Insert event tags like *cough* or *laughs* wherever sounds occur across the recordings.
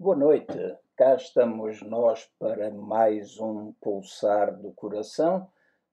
Boa noite, cá estamos nós para mais um Pulsar do Coração,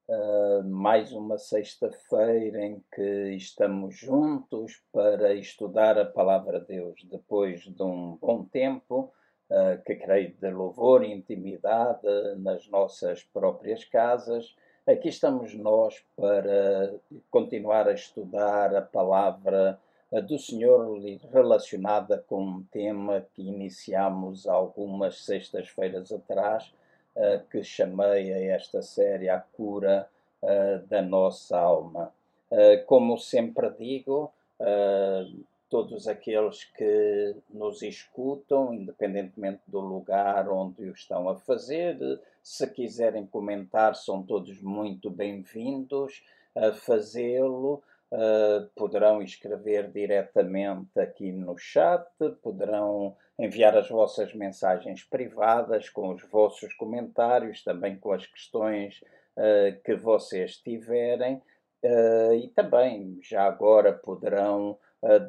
uh, mais uma sexta-feira em que estamos juntos para estudar a Palavra de Deus depois de um bom tempo, uh, que creio de louvor e intimidade nas nossas próprias casas. Aqui estamos nós para continuar a estudar a Palavra do Senhor relacionada com um tema que iniciamos algumas sextas-feiras atrás, uh, que chamei a esta série A Cura uh, da Nossa Alma. Uh, como sempre digo, todos aqueles que nos escutam, independentemente do lugar onde o estão a fazer, se quiserem comentar, são todos muito bem-vindos a fazê-lo. Uh, poderão escrever diretamente aqui no chat, poderão enviar as vossas mensagens privadas com os vossos comentários, também com as questões uh, que vocês tiverem, uh, e também já agora poderão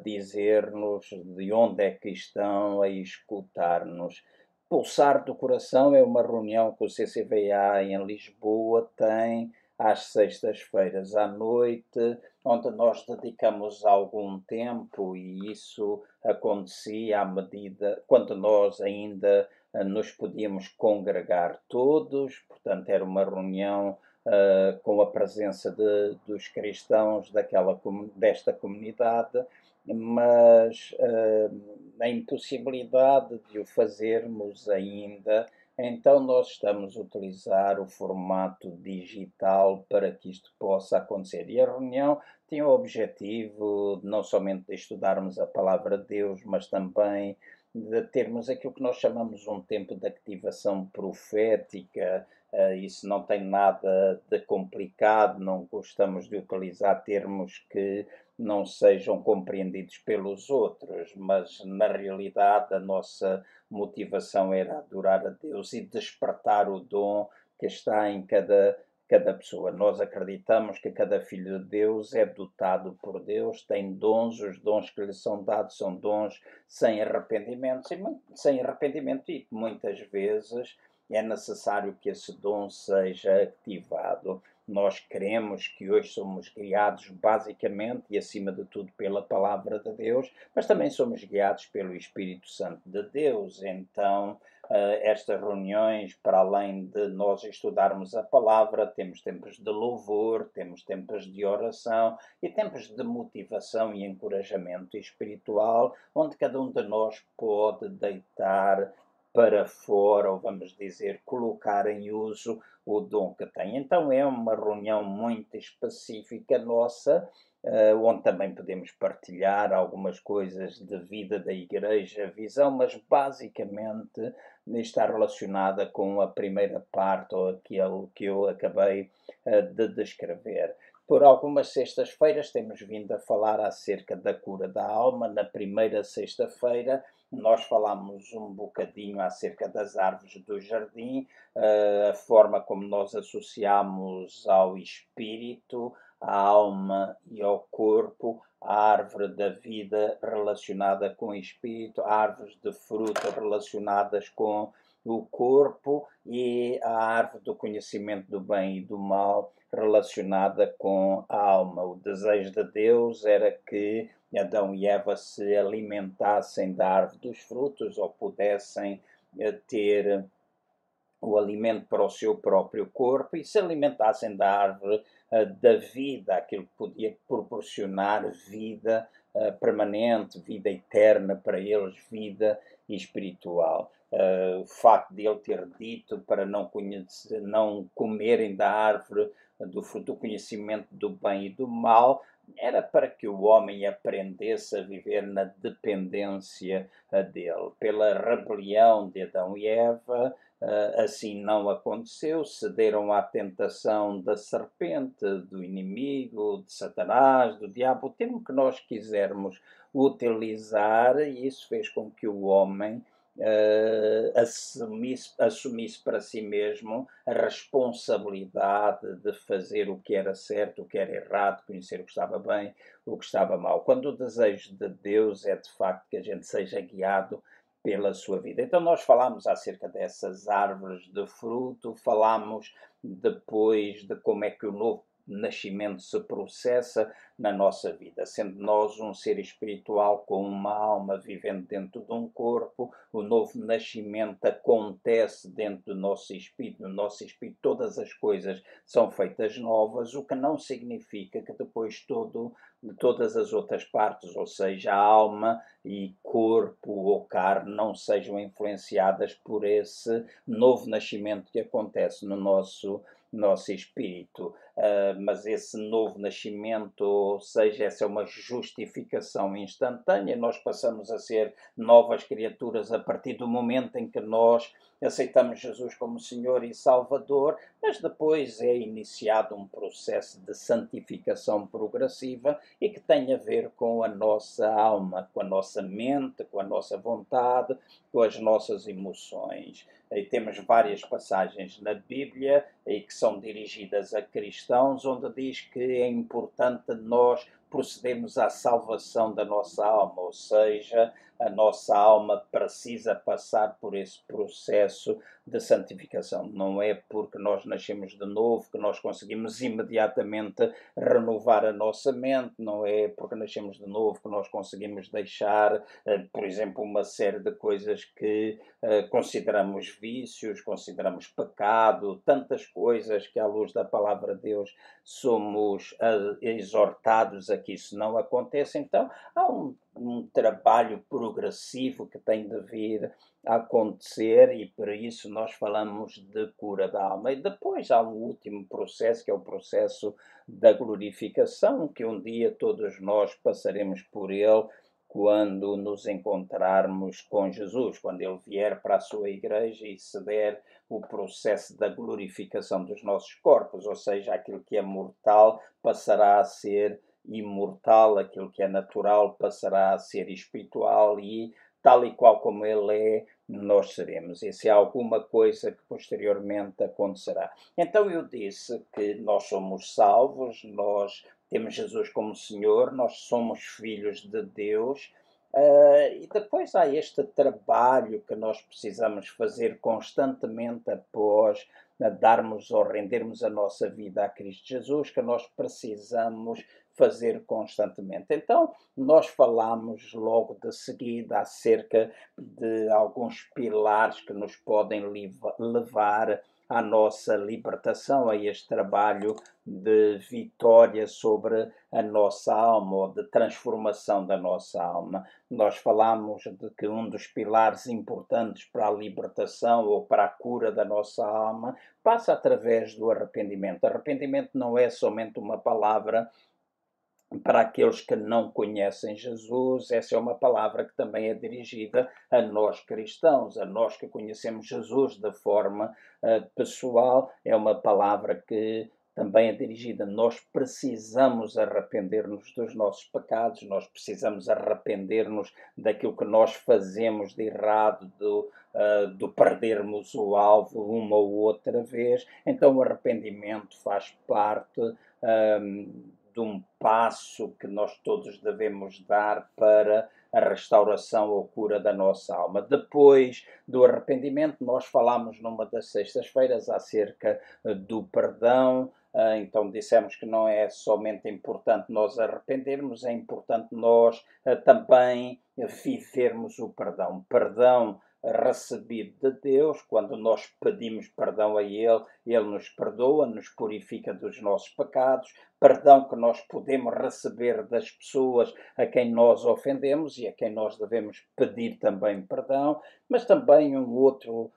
dizer-nos de onde é que estão a escutar-nos. Pulsar do Coração é uma reunião que o CCVA em Lisboa tem às sextas-feiras à noite, onde nós dedicamos algum tempo e isso acontecia à medida quando nós ainda uh, nos podíamos congregar todos, portanto era uma reunião uh, com a presença de, dos cristãos daquela desta comunidade, mas uh, a impossibilidade de o fazermos ainda então, nós estamos a utilizar o formato digital para que isto possa acontecer. E a reunião tinha o objetivo não somente de estudarmos a palavra de Deus, mas também de termos aquilo que nós chamamos um tempo de ativação profética. Uh, isso não tem nada de complicado, não gostamos de utilizar termos que não sejam compreendidos pelos outros, mas na realidade a nossa motivação era adorar a Deus e despertar o dom que está em cada, cada pessoa. Nós acreditamos que cada filho de Deus é dotado por Deus, tem dons, os dons que lhe são dados são dons sem arrependimento, sem arrependimento e muitas vezes é necessário que esse dom seja ativado. Nós queremos que hoje somos guiados basicamente e acima de tudo pela palavra de Deus, mas também somos guiados pelo Espírito Santo de Deus. Então, Uh, estas reuniões, para além de nós estudarmos a palavra, temos tempos de louvor, temos tempos de oração e tempos de motivação e encorajamento espiritual, onde cada um de nós pode deitar para fora, ou vamos dizer, colocar em uso o dom que tem. Então é uma reunião muito específica nossa, uh, onde também podemos partilhar algumas coisas de vida da igreja, visão, mas basicamente está relacionada com a primeira parte, ou aquilo que eu acabei uh, de descrever. Por algumas sextas-feiras temos vindo a falar acerca da cura da alma. Na primeira sexta-feira nós falámos um bocadinho acerca das árvores do jardim, eh, a forma como nós associamos ao espírito, à alma e ao corpo, a árvore da vida relacionada com o espírito, árvores de fruta relacionadas com o corpo e a árvore do conhecimento do bem e do mal relacionada com a alma. O desejo de Deus era que Adão e Eva se alimentassem da árvore dos frutos ou pudessem eh, ter o alimento para o seu próprio corpo e se alimentassem da árvore uh, da vida, aquilo que podia proporcionar vida permanente, vida eterna para eles, vida espiritual. Uh, o facto de ele ter dito para não, conhecer, não comerem da árvore do fruto do conhecimento do bem e do mal era para que o homem aprendesse a viver na dependência eh, dele. Pela rebelião de Adão e Eva, eh, assim não aconteceu, cederam à tentação da serpente, do inimigo, de Satanás, do diabo, o termo que nós quisermos utilizar, e isso fez com que o homem uh, assumisse, assumisse para si mesmo a responsabilidade de fazer o que era certo, o que era errado, conhecer o que estava bem, o que estava mal. Quando o desejo de Deus é de facto que a gente seja guiado pela sua vida. Então, nós falámos acerca dessas árvores de fruto, falámos depois de como é que o novo nascimento se processa na nossa vida, sendo nós um ser espiritual com uma alma vivendo dentro de um corpo, o novo nascimento acontece dentro do nosso espírito, no nosso espírito todas as coisas são feitas novas, o que não significa que depois todo todas as outras partes, ou seja, alma e corpo ou carne não sejam influenciadas por esse novo nascimento que acontece no nosso nosso espírito. Uh, mas esse novo nascimento, ou seja, essa é uma justificação instantânea, nós passamos a ser novas criaturas a partir do momento em que nós aceitamos Jesus como Senhor e Salvador, mas depois é iniciado um processo de santificação progressiva e que tem a ver com a nossa alma, com a nossa mente, com a nossa vontade, com as nossas emoções. E temos várias passagens na Bíblia e que são dirigidas a cristãos, onde diz que é importante nós procedermos à salvação da nossa alma, ou seja, a nossa alma precisa passar por esse processo de santificação. Não é porque nós nascemos de novo que nós conseguimos imediatamente renovar a nossa mente, não é porque nascemos de novo que nós conseguimos deixar, eh, por exemplo, uma série de coisas que eh, consideramos vícios, consideramos pecado, tantas coisas que, à luz da palavra de Deus, somos eh, exortados a que isso não aconteça. Então, há um um trabalho progressivo que tem de vir a acontecer e por isso nós falamos de cura da alma. E depois há um último processo, que é o processo da glorificação, que um dia todos nós passaremos por ele quando nos encontrarmos com Jesus, quando ele vier para a sua igreja e se der o processo da glorificação dos nossos corpos, ou seja, aquilo que é mortal passará a ser imortal, aquilo que é natural passará a ser espiritual e tal e qual como ele é, nós seremos. Isso é alguma coisa que posteriormente acontecerá. Então eu disse que nós somos salvos, nós temos Jesus como Senhor, nós somos filhos de Deus. Uh, e depois há este trabalho que nós precisamos fazer constantemente após uh, darmos ou rendermos a nossa vida a Cristo Jesus, que nós precisamos fazer constantemente. Então, nós falamos logo de seguida acerca de alguns pilares que nos podem levar à nossa libertação, a este trabalho de vitória sobre a nossa alma ou de transformação da nossa alma. Nós falamos de que um dos pilares importantes para a libertação ou para a cura da nossa alma passa através do arrependimento. Arrependimento não é somente uma palavra para aqueles que não conhecem Jesus, essa é uma palavra que também é dirigida a nós cristãos, a nós que conhecemos Jesus de forma uh, pessoal, é uma palavra que também é dirigida. Nós precisamos arrepender-nos dos nossos pecados, nós precisamos arrepender-nos daquilo que nós fazemos de errado, do, uh, do perdermos o alvo uma ou outra vez. Então, o arrependimento faz parte. Um, de um passo que nós todos devemos dar para a restauração ou cura da nossa alma. Depois do arrependimento, nós falamos numa das sextas-feiras acerca eh, do perdão. Eh, então dissemos que não é somente importante nós arrependermos, é importante nós eh, também vivermos o perdão. Perdão recebido de Deus, quando nós pedimos perdão a Ele, Ele nos perdoa, nos purifica dos nossos pecados, perdão que nós podemos receber das pessoas a quem nós ofendemos e a quem nós devemos pedir também perdão, mas também um outro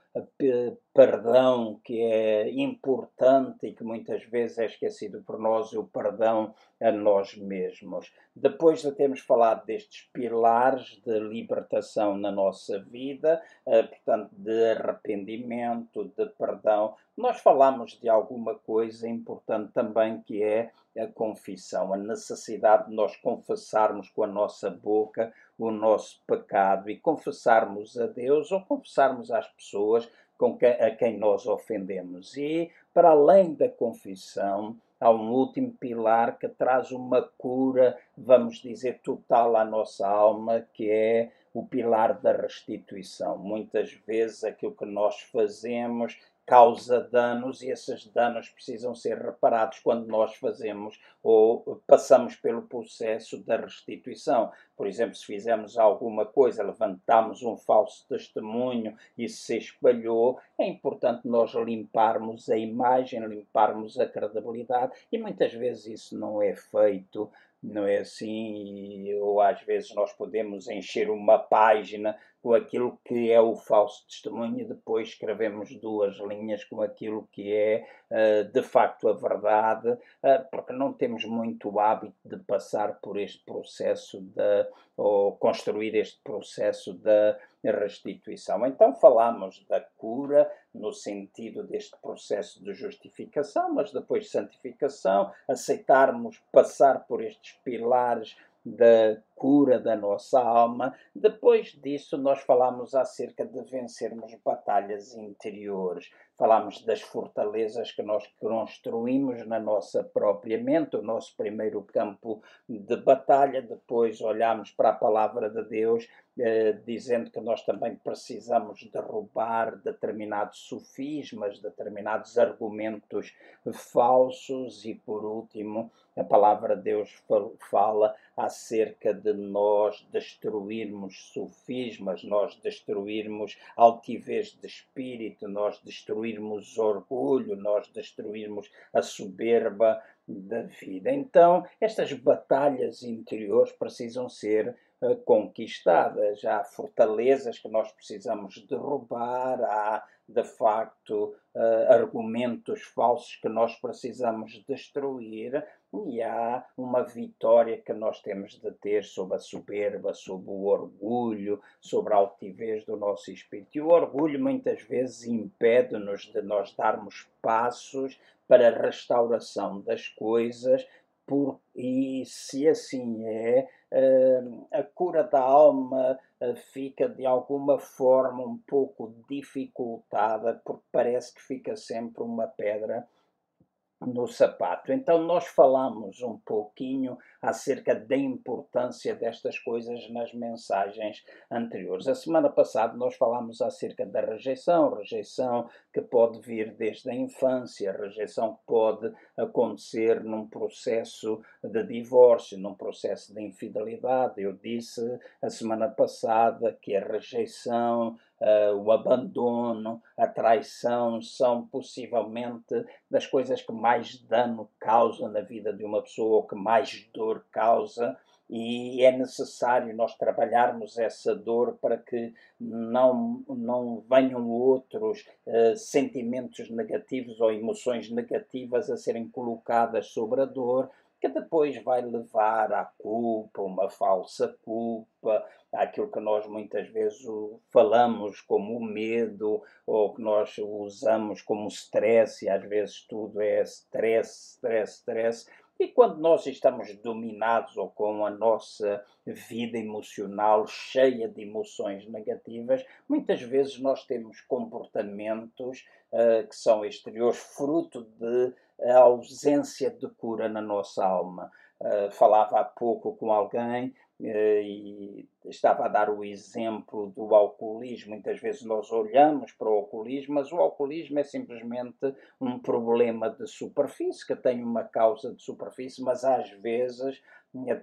perdão que é importante e que muitas vezes é esquecido por nós, o perdão a nós mesmos. Depois de termos falado destes pilares de libertação na nossa vida, eh, portanto, de arrependimento, de perdão, nós falamos de alguma coisa importante também que é a confissão, a necessidade de nós confessarmos com a nossa boca o nosso pecado e confessarmos a Deus ou confessarmos às pessoas com que, a quem nós ofendemos. E, para além da confissão, há um último pilar que traz uma cura, vamos dizer, total à nossa alma, que é o pilar da restituição. Muitas vezes aquilo que nós fazemos causa danos e esses danos precisam ser reparados quando nós fazemos ou passamos pelo processo da restituição. Por exemplo, se fizemos alguma coisa, levantamos um falso testemunho e se espalhou, é importante nós limparmos a imagem, limparmos a credibilidade e muitas vezes isso não é feito não é assim? Ou às vezes nós podemos encher uma página com aquilo que é o falso testemunho e depois escrevemos duas linhas com aquilo que é uh, de facto a verdade, uh, porque não temos muito hábito de passar por este processo de, ou construir este processo da restituição. Então falamos da cura no sentido deste processo de justificação, mas depois de santificação, aceitarmos passar por estes pilares da cura da nossa alma. Depois disso, nós falamos acerca de vencermos batalhas interiores. Falamos das fortalezas que nós construímos na nossa própria mente, o nosso primeiro campo de batalha. Depois olhamos para a palavra de Deus, dizendo que nós também precisamos derrubar determinados sofismas, determinados argumentos falsos. E por último, a palavra de Deus fala acerca de nós destruirmos sofismas, nós destruirmos altivez de espírito, nós destruirmos orgulho, nós destruirmos a soberba da vida. Então, estas batalhas interiores precisam ser conquistadas. Há fortalezas que nós precisamos derrubar, há de facto uh, argumentos falsos que nós precisamos destruir e há uma vitória que nós temos de ter sobre a soberba, sobre o orgulho, sobre a altivez do nosso espírito. E o orgulho muitas vezes impede-nos de nós darmos passos para a restauração das coisas, por, e se assim é, uh, a cura da alma uh, fica de alguma forma um pouco dificultada, porque parece que fica sempre uma pedra no sapato. Então, nós falamos um pouquinho acerca da importância destas coisas nas mensagens anteriores. A semana passada nós falamos acerca da rejeição, rejeição que pode vir desde a infância, rejeição que pode acontecer num processo de divórcio, num processo de infidelidade. Eu disse a semana passada que a rejeição uh, o abandono, a traição são possivelmente das coisas que mais dano causam na vida de uma pessoa, ou que mais dor causa. E é necessário nós trabalharmos essa dor para que não, não venham outros uh, sentimentos negativos ou emoções negativas a serem colocadas sobre a dor, que depois vai levar à culpa, uma falsa culpa, àquilo que nós muitas vezes falamos como medo ou que nós usamos como stress, e às vezes tudo é stress, stress, stress. E quando nós estamos dominados ou com a nossa vida emocional cheia de emoções negativas, muitas vezes nós temos comportamentos uh, que são exteriores, fruto de a ausência de cura na nossa alma. Uh, falava há pouco com alguém uh, e estava a dar o exemplo do alcoolismo. Muitas vezes nós olhamos para o alcoolismo, mas o alcoolismo é simplesmente um problema de superfície, que tem uma causa de superfície, mas às vezes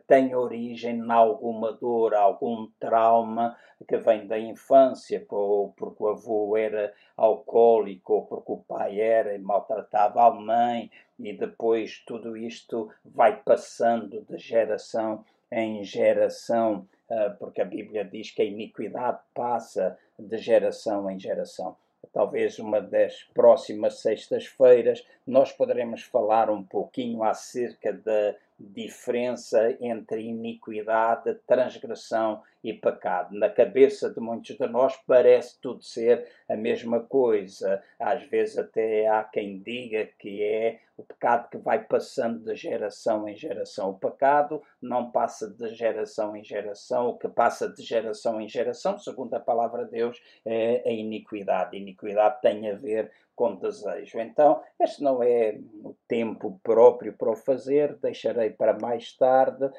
tem origem em alguma dor, algum trauma que vem da infância, ou porque o avô era alcoólico, ou porque o pai era e maltratava a mãe, e depois tudo isto vai passando de geração em geração, ah, porque a Bíblia diz que a iniquidade passa de geração em geração. Talvez uma das próximas sextas-feiras, nós poderemos falar um pouquinho acerca da diferença entre iniquidade, transgressão e pecado. Na cabeça de muitos de nós parece tudo ser a mesma coisa. Às vezes até há quem diga que é o pecado que vai passando de geração em geração. O pecado não passa de geração em geração, o que passa de geração em geração, segundo a palavra de Deus, é a iniquidade. A iniquidade tem a ver com desejo. Então, este não é o tempo próprio para o fazer, deixarei para mais tarde,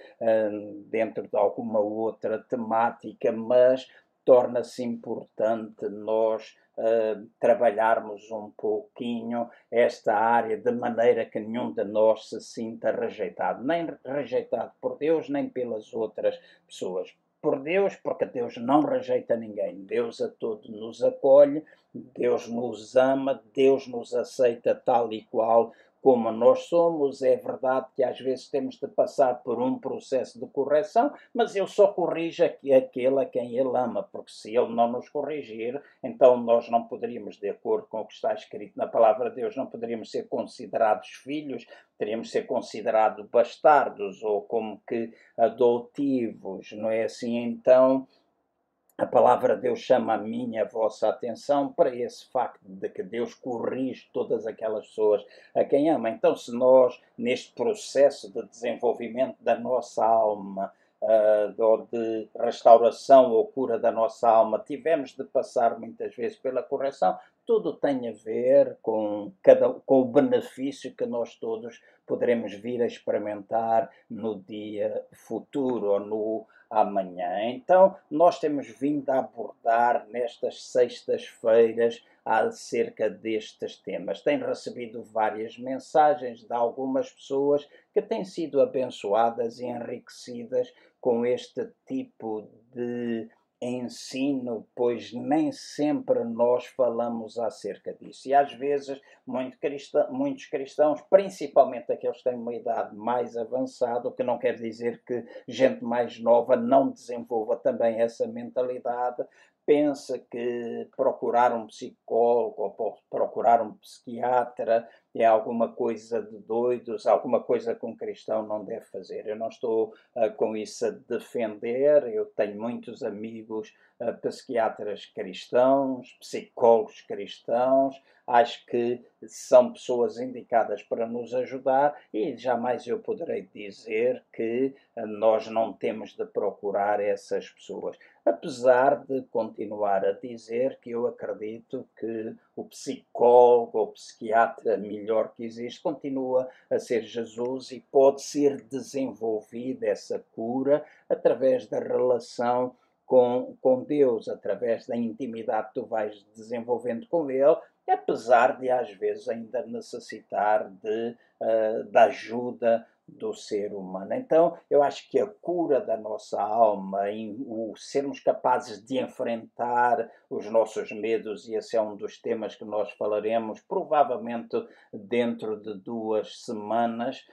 dentro de alguma outra temática, mas torna-se importante nós uh, trabalharmos um pouquinho esta área de maneira que nenhum de nós se sinta rejeitado, nem rejeitado por Deus, nem pelas outras pessoas. Por Deus, porque Deus não rejeita ninguém. Deus a todos nos acolhe, Deus nos ama, Deus nos aceita tal e qual como nós somos, é verdade que às vezes temos de passar por um processo de correção, mas ele só corrige aquele a quem ele ama, porque se ele não nos corrigir, então nós não poderíamos, de acordo com o que está escrito na palavra de Deus, não poderíamos ser considerados filhos, teríamos de ser considerados bastardos ou como que adotivos, não é assim? Então, a palavra de Deus chama a minha, a vossa atenção para esse facto de que Deus corrige todas aquelas pessoas a quem ama. Então, se nós, neste processo de desenvolvimento da nossa alma, uh, ou de restauração ou cura da nossa alma, tivemos de passar muitas vezes pela correção, tudo tem a ver com, cada, com o benefício que nós todos poderemos vir a experimentar no dia futuro ou no amanhã. Então, nós temos vindo a abordar nestas sextas-feiras acerca destes temas. Tenho recebido várias mensagens de algumas pessoas que têm sido abençoadas e enriquecidas com este tipo de ensino, pois nem sempre nós falamos acerca disso. E às vezes muito cristão, muitos cristãos, principalmente aqueles que têm uma idade mais avançada, o que não quer dizer que gente mais nova não desenvolva também essa mentalidade, pensa que procurar um psicólogo ou procurar um psiquiatra é alguma coisa de doidos, alguma coisa que um cristão não deve fazer. Eu não estou uh, com isso a defender, eu tenho muitos amigos uh, psiquiatras cristãos, psicólogos cristãos, acho que são pessoas indicadas para nos ajudar e jamais eu poderei dizer que uh, nós não temos de procurar essas pessoas. Apesar de continuar a dizer que eu acredito que o psicólogo ou psiquiatra melhor que existe continua a ser Jesus e pode ser desenvolvida essa cura através da relação com, com Deus, através da intimidade que tu vais desenvolvendo com Ele, apesar de às vezes ainda necessitar de, uh, de ajuda do ser humano. Então, eu acho que a cura da nossa alma, o sermos capazes de enfrentar os nossos medos, e esse é um dos temas que nós falaremos, provavelmente dentro de duas semanas.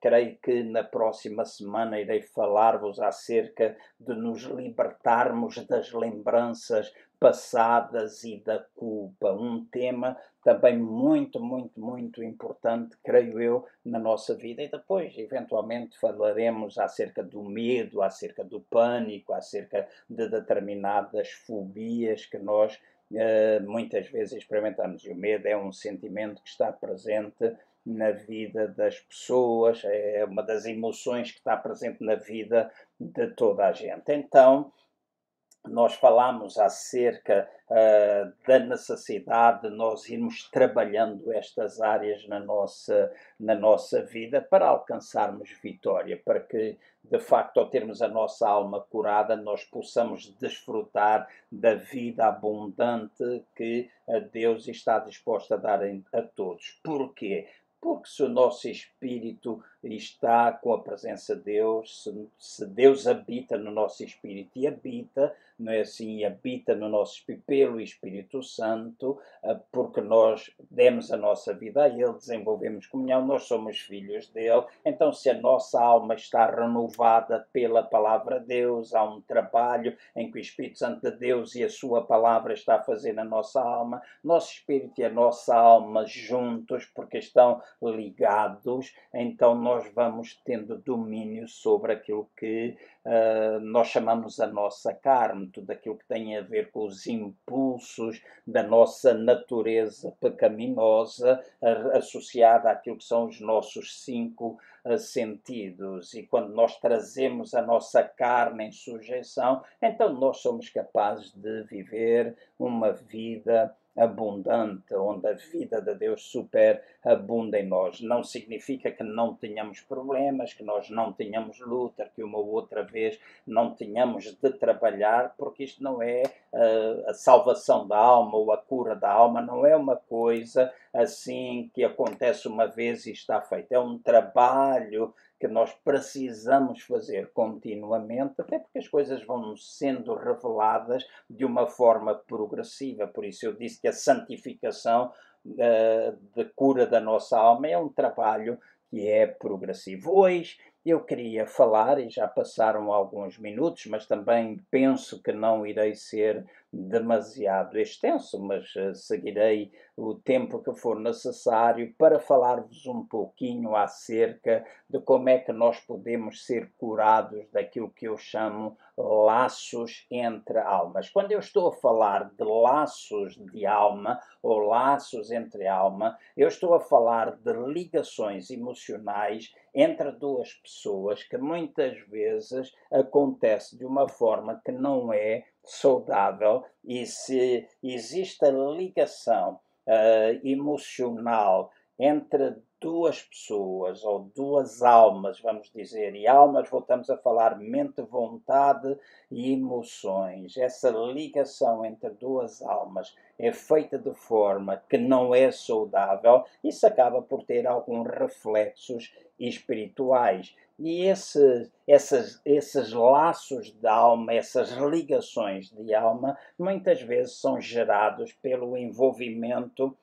Creio que na próxima semana irei falar-vos acerca de nos libertarmos das lembranças passadas e da culpa. Um tema também muito, muito, muito importante, creio eu, na nossa vida. E depois, eventualmente, falaremos acerca do medo, acerca do pânico, acerca de determinadas fobias que nós uh, muitas vezes experimentamos. E o medo é um sentimento que está presente na vida das pessoas, é uma das emoções que está presente na vida de toda a gente. Então, nós falamos acerca uh, da necessidade de nós irmos trabalhando estas áreas na nossa, na nossa vida para alcançarmos vitória, para que, de facto, ao termos a nossa alma curada, nós possamos desfrutar da vida abundante que Deus está disposto a dar a todos. Porquê? Porque se o nosso espírito está com a presença de Deus, se Deus habita no nosso espírito e habita, não é assim, habita no nosso espírito pelo Espírito Santo, ah, porque nós demos a nossa vida a Ele, desenvolvemos comunhão, nós somos filhos dele. Então, se a nossa alma está renovada pela palavra de Deus, há um trabalho em que o Espírito Santo de Deus e a Sua palavra está a fazer na nossa alma, nosso espírito e a nossa alma juntos, porque estão ligados, então nós vamos tendo domínio sobre aquilo que uh, nós chamamos a nossa carne, tudo aquilo que tem a ver com os impulsos da nossa natureza pecaminosa, associada àquilo que são os nossos cinco uh, sentidos. E quando nós trazemos a nossa carne em sujeição, então nós somos capazes de viver uma vida abundante, onde a vida de Deus super abunda em nós. Não significa que não tenhamos problemas, que nós não tenhamos luta, que uma outra vez não tenhamos de trabalhar, porque isto não é a salvação da alma ou a cura da alma, não é uma coisa assim que acontece uma vez e está feito. É um trabalho que nós precisamos fazer continuamente, até porque as coisas vão sendo reveladas de uma forma progressiva. Por isso eu disse que a santificação uh, de cura da nossa alma é um trabalho que é progressivo. Hoje eu queria falar, e já passaram alguns minutos, mas também penso que não irei ser demasiado extenso, mas uh, seguirei o tempo que for necessário para falar-vos um pouquinho acerca de como é que nós podemos ser curados daquilo que eu chamo laços entre almas. Quando eu estou a falar de laços de alma ou laços entre alma, eu estou a falar de ligações emocionais entre duas pessoas que muitas vezes acontece de uma forma que não é saudável e se existe a ligação uh, emocional entre duas pessoas ou duas almas, vamos dizer, e almas voltamos a falar mente, vontade e emoções. Essa ligação entre duas almas é feita de forma que não é saudável, isso acaba por ter alguns reflexos espirituais. E esse, esses, esses laços de alma, essas ligações de alma, muitas vezes são gerados pelo envolvimento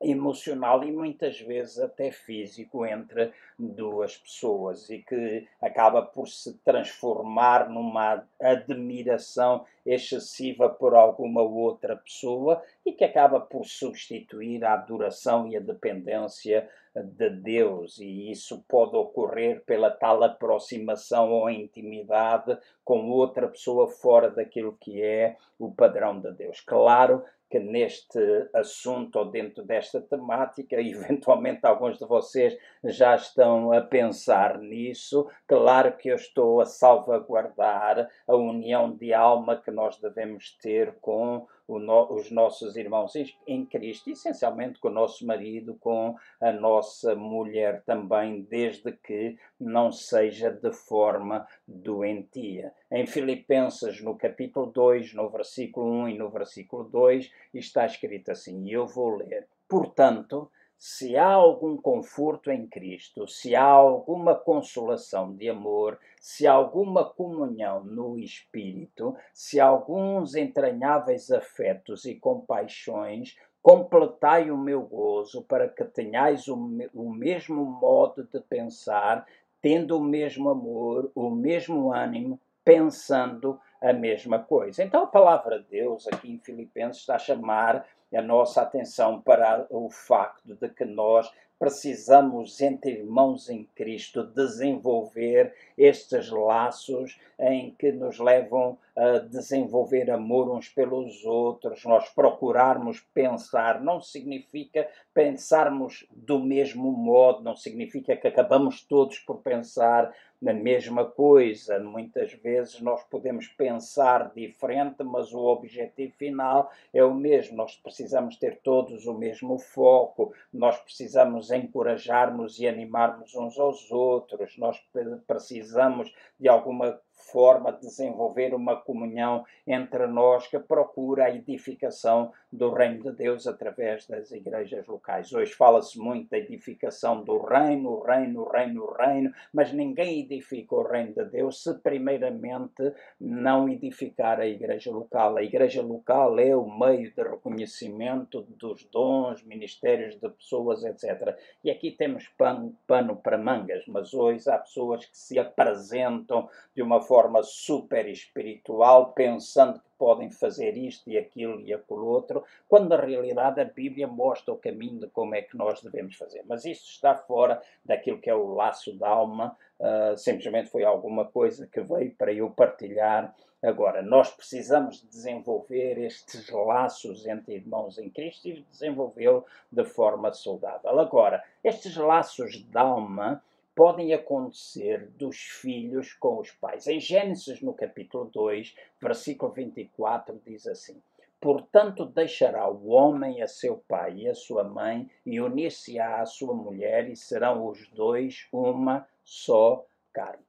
emocional e muitas vezes até físico entre duas pessoas e que acaba por se transformar numa admiração excessiva por alguma outra pessoa e que acaba por substituir a adoração e a dependência de Deus e isso pode ocorrer pela tal aproximação ou intimidade com outra pessoa fora daquilo que é o padrão de Deus. Claro que neste assunto ou dentro desta temática, *laughs* eventualmente alguns de vocês já estão a pensar nisso, claro que eu estou a salvaguardar a união de alma que nós devemos ter com no, os nossos irmãos em Cristo, essencialmente com o nosso marido, com a nossa mulher também, desde que não seja de forma doentia. Em Filipenses, no capítulo 2, no versículo 1 e no versículo 2, está escrito assim, e eu vou ler. Portanto, se há algum conforto em Cristo, se há alguma consolação de amor, se há alguma comunhão no Espírito, se há alguns entranháveis afetos e compaixões, completai o meu gozo para que tenhais o, o mesmo modo de pensar, tendo o mesmo amor, o mesmo ânimo, pensando a mesma coisa. Então a palavra de Deus aqui em Filipenses está a chamar a nossa atenção para o facto de que nós precisamos, entre irmãos em Cristo, desenvolver estes laços em que nos levam a desenvolver amor uns pelos outros, nós procurarmos pensar, não significa pensarmos do mesmo modo, não significa que acabamos todos por pensar na mesma coisa. Muitas vezes nós podemos pensar diferente, mas o objetivo final é o mesmo. Nós precisamos ter todos o mesmo foco, nós precisamos encorajarmos e animarmos uns aos outros, nós precisamos de alguma forma de desenvolver uma comunhão entre nós que procura a edificação do reino de Deus através das igrejas locais. Hoje fala-se muito da edificação do reino, reino, reino, reino, mas ninguém edifica o reino de Deus se primeiramente não edificar a igreja local. A igreja local é o meio de reconhecimento dos dons, ministérios de pessoas, etc. E aqui temos pano, pano para mangas, mas hoje há pessoas que se apresentam de uma forma super espiritual, pensando que podem fazer isto e aquilo e aquilo outro, quando na realidade a Bíblia mostra o caminho de como é que nós devemos fazer. Mas isso está fora daquilo que é o laço da alma, uh, simplesmente foi alguma coisa que veio para eu partilhar. Agora, nós precisamos desenvolver estes laços entre irmãos em Cristo e desenvolvê-lo de forma saudável. Agora, estes laços da alma podem acontecer dos filhos com os pais. Em Gênesis, no capítulo 2, versículo 24, diz assim: Portanto, deixará o homem a seu pai e a sua mãe, e unir-se-á à sua mulher, e serão os dois uma só carne.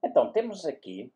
Então, temos aqui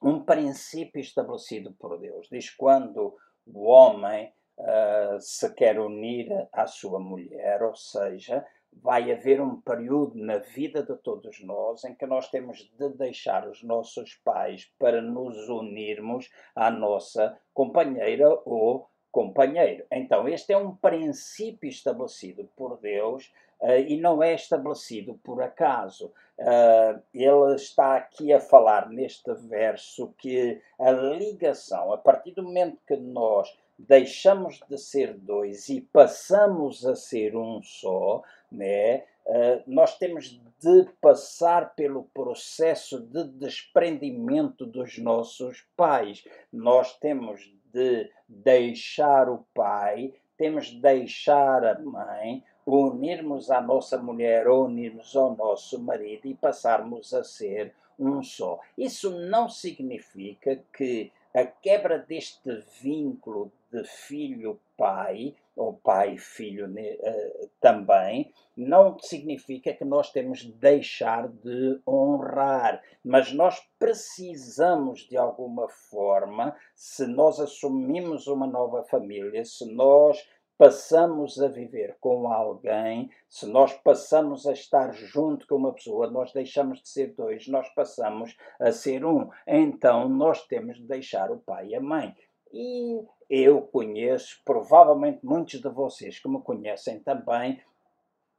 um princípio estabelecido por Deus. Diz quando o homem uh, se quer unir à sua mulher, ou seja, vai haver um período na vida de todos nós em que nós temos de deixar os nossos pais para nos unirmos à nossa companheira ou companheiro. Então, este é um princípio estabelecido por Deus uh, e não é estabelecido por acaso. Uh, ele está aqui a falar neste verso que a ligação, a partir do momento que nós deixamos de ser dois e passamos a ser um só, né? Uh, nós temos de passar pelo processo de desprendimento dos nossos pais. Nós temos de deixar o pai, temos de deixar a mãe, unirmos à nossa mulher unirmos ao nosso marido e passarmos a ser um só. Isso não significa que a quebra deste vínculo de filho-pai, ou pai-filho uh, também, não significa que nós temos de deixar de honrar, mas nós precisamos de alguma forma, se nós assumimos uma nova família, se nós passamos a viver com alguém, se nós passamos a estar junto com uma pessoa, nós deixamos de ser dois, nós passamos a ser um. Então nós temos de deixar o pai e a mãe. E eu conheço, provavelmente muitos de vocês que me conhecem também,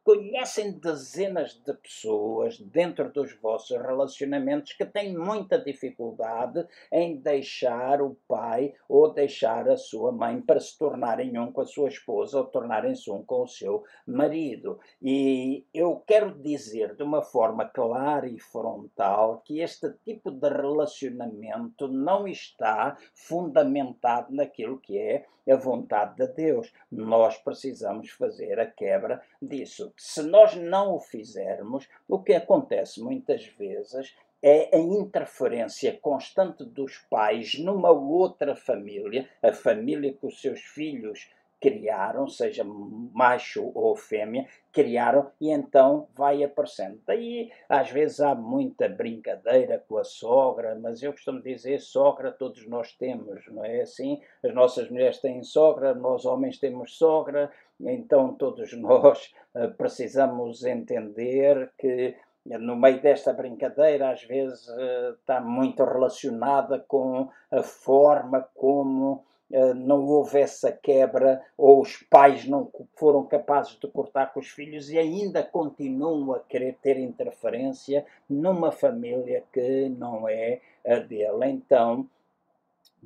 conhecem dezenas de pessoas dentro dos vossos relacionamentos que têm muita dificuldade em deixar o pai ou deixar a sua mãe para se tornarem um com a sua esposa ou tornarem-se um com o seu marido. E eu quero dizer de uma forma clara e frontal que este tipo de relacionamento não está fundamentado naquilo que é a vontade de Deus. Nós precisamos fazer a quebra disso. Se nós não o fizermos, o que acontece muitas vezes é a interferência constante dos pais numa outra família, a família que os seus filhos criaram, seja macho ou fêmea, criaram e então vai aparecendo. Daí, às vezes, há muita brincadeira com a sogra, mas eu costumo dizer: sogra todos nós temos, não é assim? As nossas mulheres têm sogra, nós homens temos sogra, então todos *laughs* nós precisamos entender que no meio desta brincadeira, às vezes uh, está muito relacionada com a forma como eh, não houve essa quebra ou os pais não foram capazes de cortar com os filhos e ainda continuam a querer ter interferência numa família que não é a dele. Então,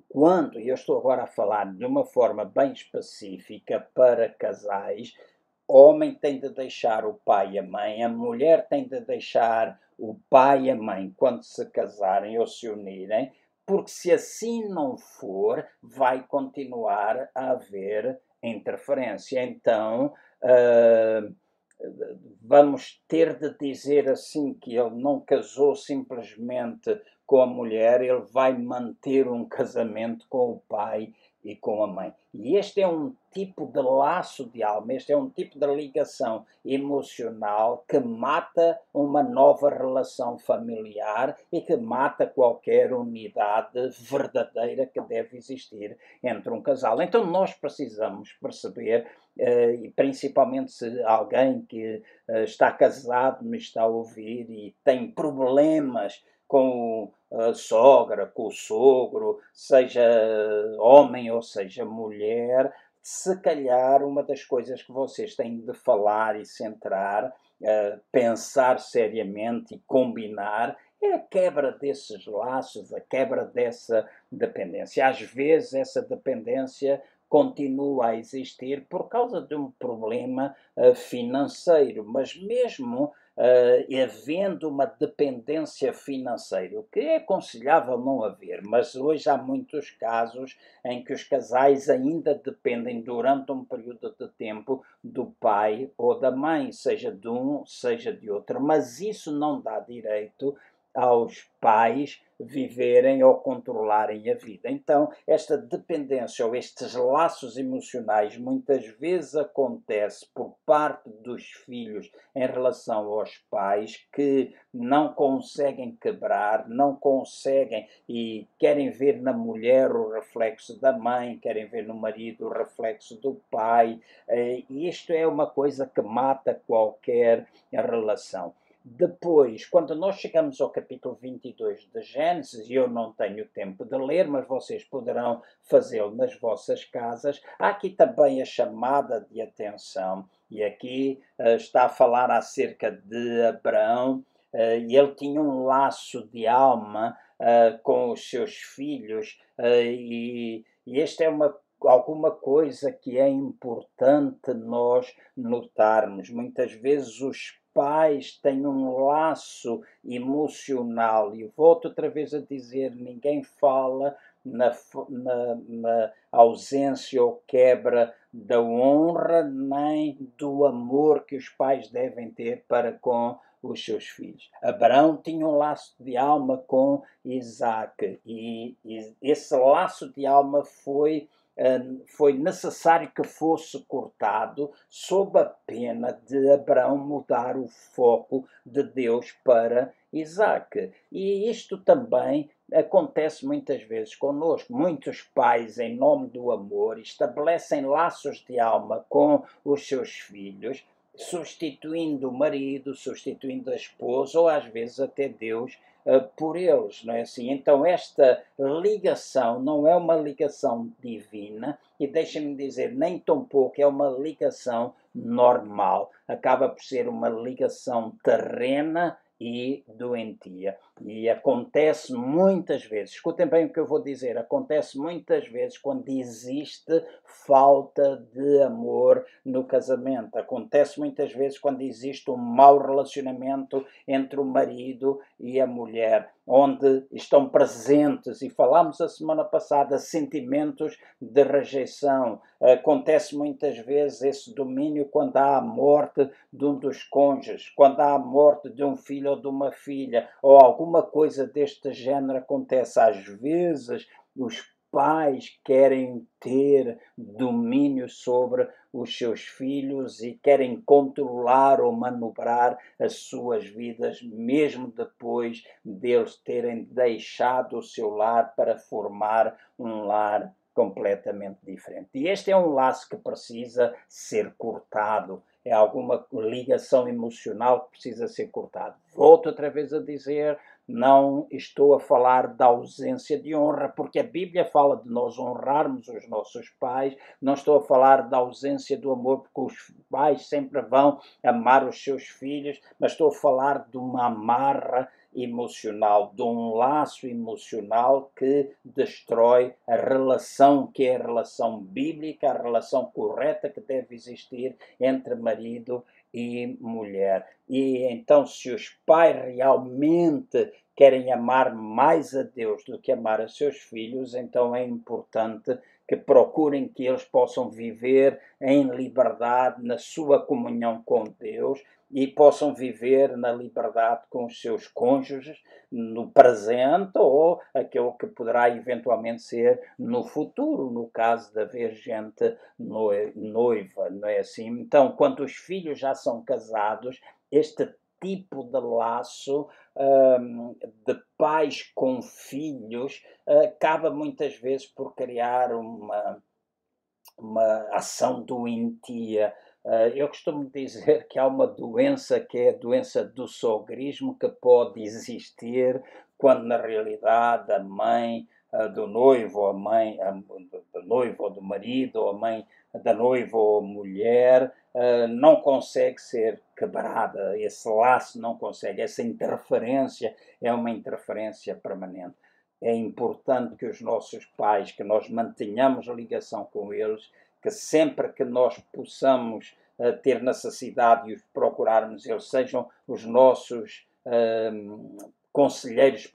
quando, e eu estou agora a falar de uma forma bem específica para casais, o homem tem de deixar o pai e a mãe, a mulher tem de deixar o pai e a mãe quando se casarem ou se unirem, porque se assim não for, vai continuar a haver interferência. Então, uh, vamos ter de dizer assim que ele não casou simplesmente com a mulher, ele vai manter um casamento com o pai e com a mãe. E este é um tipo de laço de alma, este é um tipo de ligação emocional que mata uma nova relação familiar e que mata qualquer unidade verdadeira que deve existir entre um casal. Então nós precisamos perceber, eh, e principalmente se alguém que eh, está casado me está a ouvir e tem problemas com a sogra, com o sogro, seja homem ou seja mulher, se calhar uma das coisas que vocês têm de falar e centrar, uh, pensar seriamente e combinar é a quebra desses laços, a quebra dessa dependência. Às vezes essa dependência continua a existir por causa de um problema uh, financeiro, mas mesmo uh, havendo uma dependência financeira, o que é aconselhável não haver, mas hoje há muitos casos em que os casais ainda dependem durante um período de tempo do pai ou da mãe, seja de um, seja de outro, mas isso não dá direito aos pais viverem ou controlarem a vida. Então, esta dependência ou estes laços emocionais muitas vezes acontece por parte dos filhos em relação aos pais que não conseguem quebrar, não conseguem e querem ver na mulher o reflexo da mãe, querem ver no marido o reflexo do pai. Eh, e isto é uma coisa que mata qualquer relação. Depois, quando nós chegamos ao capítulo 22 de Gênesis, e eu não tenho tempo de ler, mas vocês poderão fazê-lo nas vossas casas, há aqui também a chamada de atenção, e aqui uh, está a falar acerca de Abraão, uh, e ele tinha um laço de alma uh, com os seus filhos, e, e esta é uma alguma coisa que é importante nós notarmos. Muitas vezes os pais têm um laço emocional. E volto outra vez a dizer: ninguém fala na, na, na, ausência ou quebra da honra, nem do amor que os pais devem ter para com os seus filhos. Abraão tinha um laço de alma com Isaac, e, e esse laço de alma foi foi necessário que fosse cortado sob a pena de Abraão mudar o foco de Deus para Isaac. E isto também acontece muitas vezes conosco. Muitos pais, em nome do amor, estabelecem laços de alma com os seus filhos, substituindo o marido, substituindo a esposa, ou às vezes até Deus por eles, não é assim? Então esta ligação não é uma ligação divina e deixem-me dizer, nem tão pouco é uma ligação normal. Acaba por ser uma ligação terrena e doentia. E acontece muitas vezes, escutem bem o que eu vou dizer, acontece muitas vezes quando existe falta de amor no casamento. Acontece muitas vezes quando existe um mau relacionamento entre o marido e a mulher, onde estão presentes, e falámos a semana passada, sentimentos de rejeição. Acontece muitas vezes esse domínio quando há a morte de um dos cônjuges, quando há a morte de um filho ou de uma filha, ou alguma coisa deste género acontece. Às vezes, os pais querem ter domínio sobre os seus filhos e querem controlar ou manobrar as suas vidas, mesmo depois deles terem deixado o seu lar para formar um lar completamente diferente. E este é um laço que precisa ser cortado alguma ligação emocional que precisa ser cortada. Volto outra vez a dizer, não estou a falar da ausência de honra, porque a Bíblia fala de nós honrarmos os nossos pais, não estou a falar da ausência do amor, porque os pais sempre vão amar os seus filhos, mas estou a falar de uma amarra emocional, de um laço emocional que destrói a relação que é a relação bíblica, a relação correta que deve existir entre marido e mulher. E então, se os pais realmente querem amar mais a Deus do que amar a seus filhos, então é importante que procurem que eles possam viver em liberdade na sua comunhão com Deus e possam viver na liberdade com os seus cônjuges no presente ou aquilo que poderá eventualmente ser no futuro, no caso de haver gente noiva, não é assim? Então, quando os filhos já são casados, este tipo de laço um, de pais com filhos acaba muitas vezes por criar uma, uma ação doentia eu costumo dizer que há uma doença que é a doença do sogrismo que pode existir quando na realidade a mãe uh, do noivo, a mãe do noivo ou do marido, ou a mãe da noiva ou mulher uh, não consegue ser quebrada, esse laço não consegue, essa interferência é uma interferência permanente. É importante que os nossos pais, que nós mantenhamos ligação com eles que sempre que nós possamos uh, ter necessidade de os procurarmos, eles sejam os nossos uh, conselheiros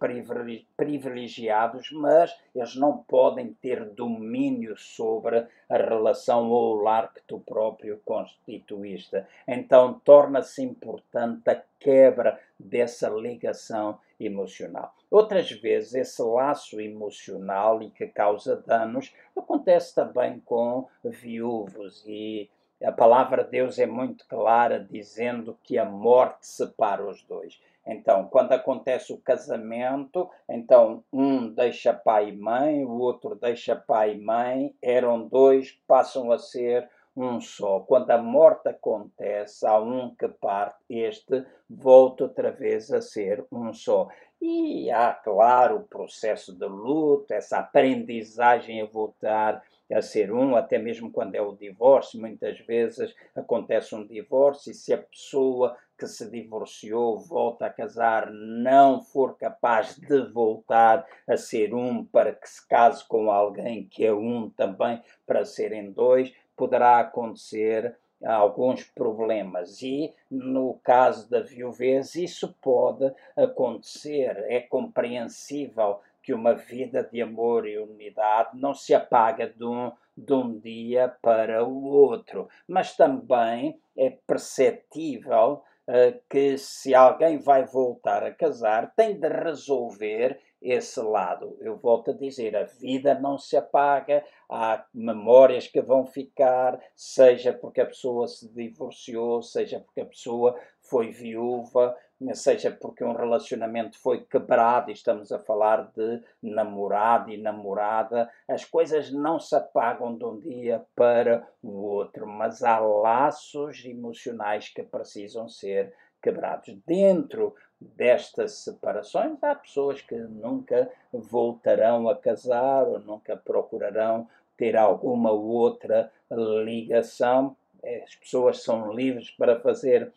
privilegiados, mas eles não podem ter domínio sobre a relação ou o lar que tu próprio constituíste. Então torna-se importante a quebra dessa ligação emocional. Outras vezes, esse laço emocional e que causa danos acontece também com viúvos e a palavra de Deus é muito clara dizendo que a morte separa os dois. Então, quando acontece o casamento, então um deixa pai e mãe, o outro deixa pai e mãe, eram dois, passam a ser um só. Quando a morte acontece, há um que parte, este volta outra vez a ser um só. E há, claro, o processo de luto, essa aprendizagem a voltar a ser um, até mesmo quando é o divórcio, muitas vezes acontece um divórcio e se a pessoa que se divorciou volta a casar não for capaz de voltar a ser um para que se case com alguém que é um também para serem dois, poderá acontecer alguns problemas. E no caso da viuvez isso pode acontecer. É compreensível que uma vida de amor e unidade não se apaga de um, de um dia para o outro, mas também é perceptível uh, que se alguém vai voltar a casar, tem de resolver esse lado. Eu volto a dizer, a vida não se apaga, há memórias que vão ficar, seja porque a pessoa se divorciou, seja porque a pessoa foi viúva, seja porque um relacionamento foi quebrado, estamos a falar de namorado e namorada, as coisas não se apagam de um dia para o outro, mas há laços emocionais que precisam ser quebrados. Dentro destas separações, há pessoas que nunca voltarão a casar ou nunca procurarão ter alguma outra ligação. As pessoas são livres para fazer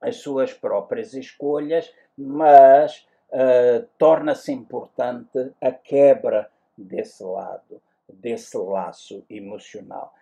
as suas próprias escolhas, mas uh, torna-se importante a quebra desse lado, desse laço emocional.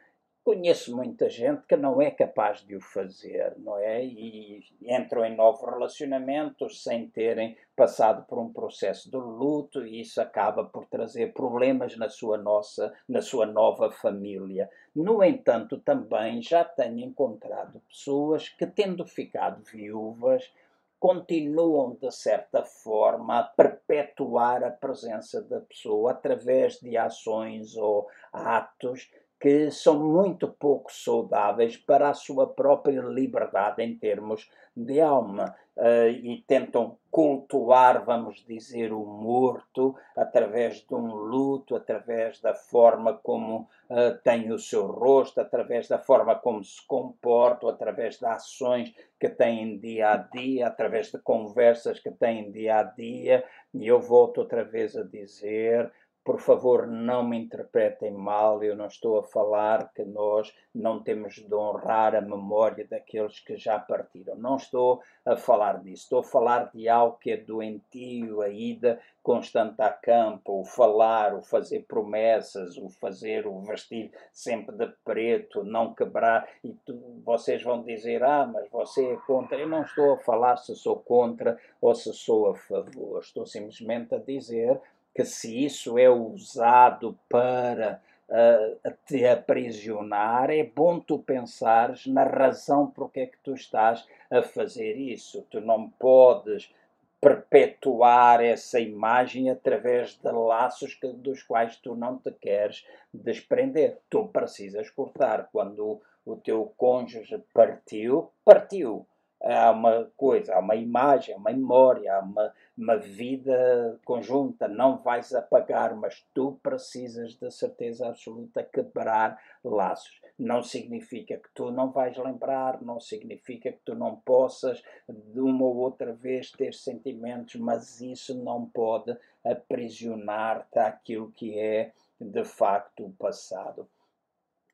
Conheço muita gente que não é capaz de o fazer, não é? E entram em novos relacionamentos sem terem passado por um processo de luto e isso acaba por trazer problemas na sua nossa, na sua nova família. No entanto, também já tenho encontrado pessoas que tendo ficado viúvas continuam, de certa forma, a perpetuar a presença da pessoa através de ações ou atos que são muito pouco saudáveis para a sua própria liberdade em termos de alma uh, e tentam cultuar, vamos dizer, o morto através de um luto, através da forma como uh, tem o seu rosto, através da forma como se comporta, através de ações que têm dia a dia, através de conversas que têm dia a dia. E eu volto outra vez a dizer por favor, não me interpretem mal, eu não estou a falar que nós não temos de honrar a memória daqueles que já partiram. Não estou a falar disso. Estou a falar de algo que é doentio, a ida constante a campo, o falar, o fazer promessas, o fazer, o vestir sempre de preto, não quebrar. E tu, vocês vão dizer, ah, mas você é contra. Eu não estou a falar se sou contra ou se sou a favor. Estou simplesmente a dizer que se isso é usado para uh, te aprisionar, é bom tu pensares na razão por que é que tu estás a fazer isso. Tu não podes perpetuar essa imagem através de laços que, dos quais tu não te queres desprender. Tu precisas cortar. Quando o teu cônjuge partiu, partiu há uma coisa, há uma imagem, há uma memória, há uma, uma vida conjunta, não vais apagar, mas tu precisas de certeza absoluta quebrar laços. Não significa que tu não vais lembrar, não significa que tu não possas de uma ou outra vez ter sentimentos, mas isso não pode aprisionar-te àquilo que é de facto o passado.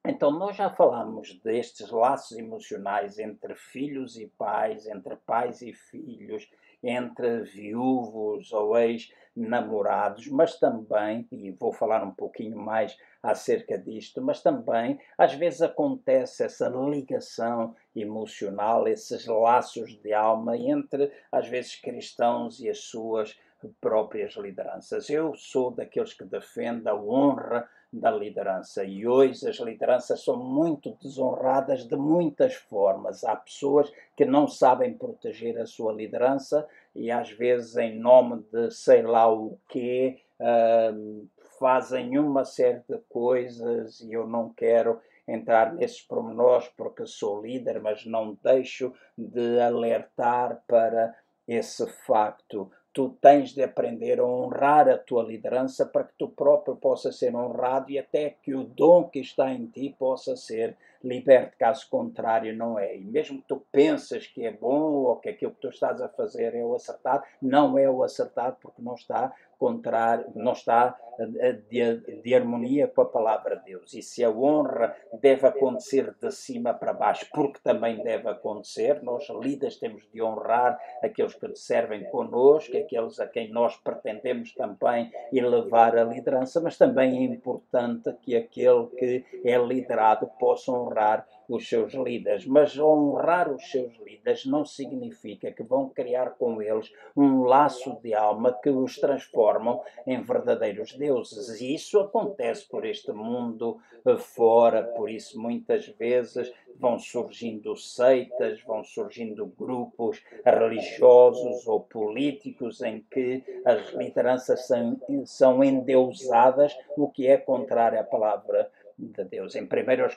Então, nós já falamos destes laços emocionais entre filhos e pais, entre pais e filhos, entre viúvos ou ex namorados, mas também, e vou falar um pouquinho mais acerca disto, mas também às vezes acontece essa ligação emocional, esses laços de alma entre, às vezes, cristãos e as suas próprias lideranças. Eu sou daqueles que defendem a honra da liderança. E hoje as lideranças são muito desonradas de muitas formas. Há pessoas que não sabem proteger a sua liderança e às vezes em nome de sei lá o quê uh, fazem uma série de coisas e eu não quero entrar nesses pormenores porque sou líder, mas não deixo de alertar para esse facto tu tens de aprender a honrar a tua liderança para que tu próprio possa ser honrado e até que o dom que está em ti possa ser liberto, caso contrário não é. E mesmo que tu pensas que é bom ou que aquilo que tu estás a fazer é o acertado, não é o acertado porque não está contrário, não está de, de, harmonia com a palavra de Deus. E se a honra deve acontecer de cima para baixo, porque também deve acontecer, nós líderes temos de honrar aqueles que servem conosco, aqueles a quem nós pretendemos também elevar a liderança, mas também é importante que aquele que é liderado possa honrar os seus líderes, mas honrar os seus líderes não significa que vão criar com eles um laço de alma que os transformam em verdadeiros deuses. E isso acontece por este mundo fora, por isso muitas vezes vão surgindo seitas, vão surgindo grupos religiosos ou políticos em que as lideranças são, são endeusadas, o que é contrário à palavra de Deus. Em 1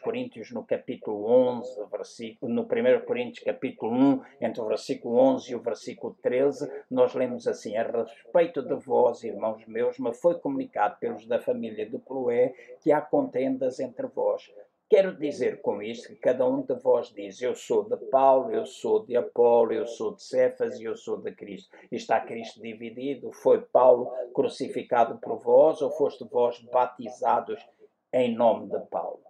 Coríntios, no capítulo 11, versículo, no 1 Coríntios, capítulo 1, entre o versículo 11 e o versículo 13, nós lemos assim: A respeito de vós, irmãos meus, me foi comunicado pelos da família de Cloé que há contendas entre vós. Quero dizer com isto que cada um de vós diz: Eu sou de Paulo, eu sou de Apolo, eu sou de Cefas e eu sou de Cristo. E está Cristo dividido? Foi Paulo crucificado por vós ou foste vós batizados em nome de Paulo.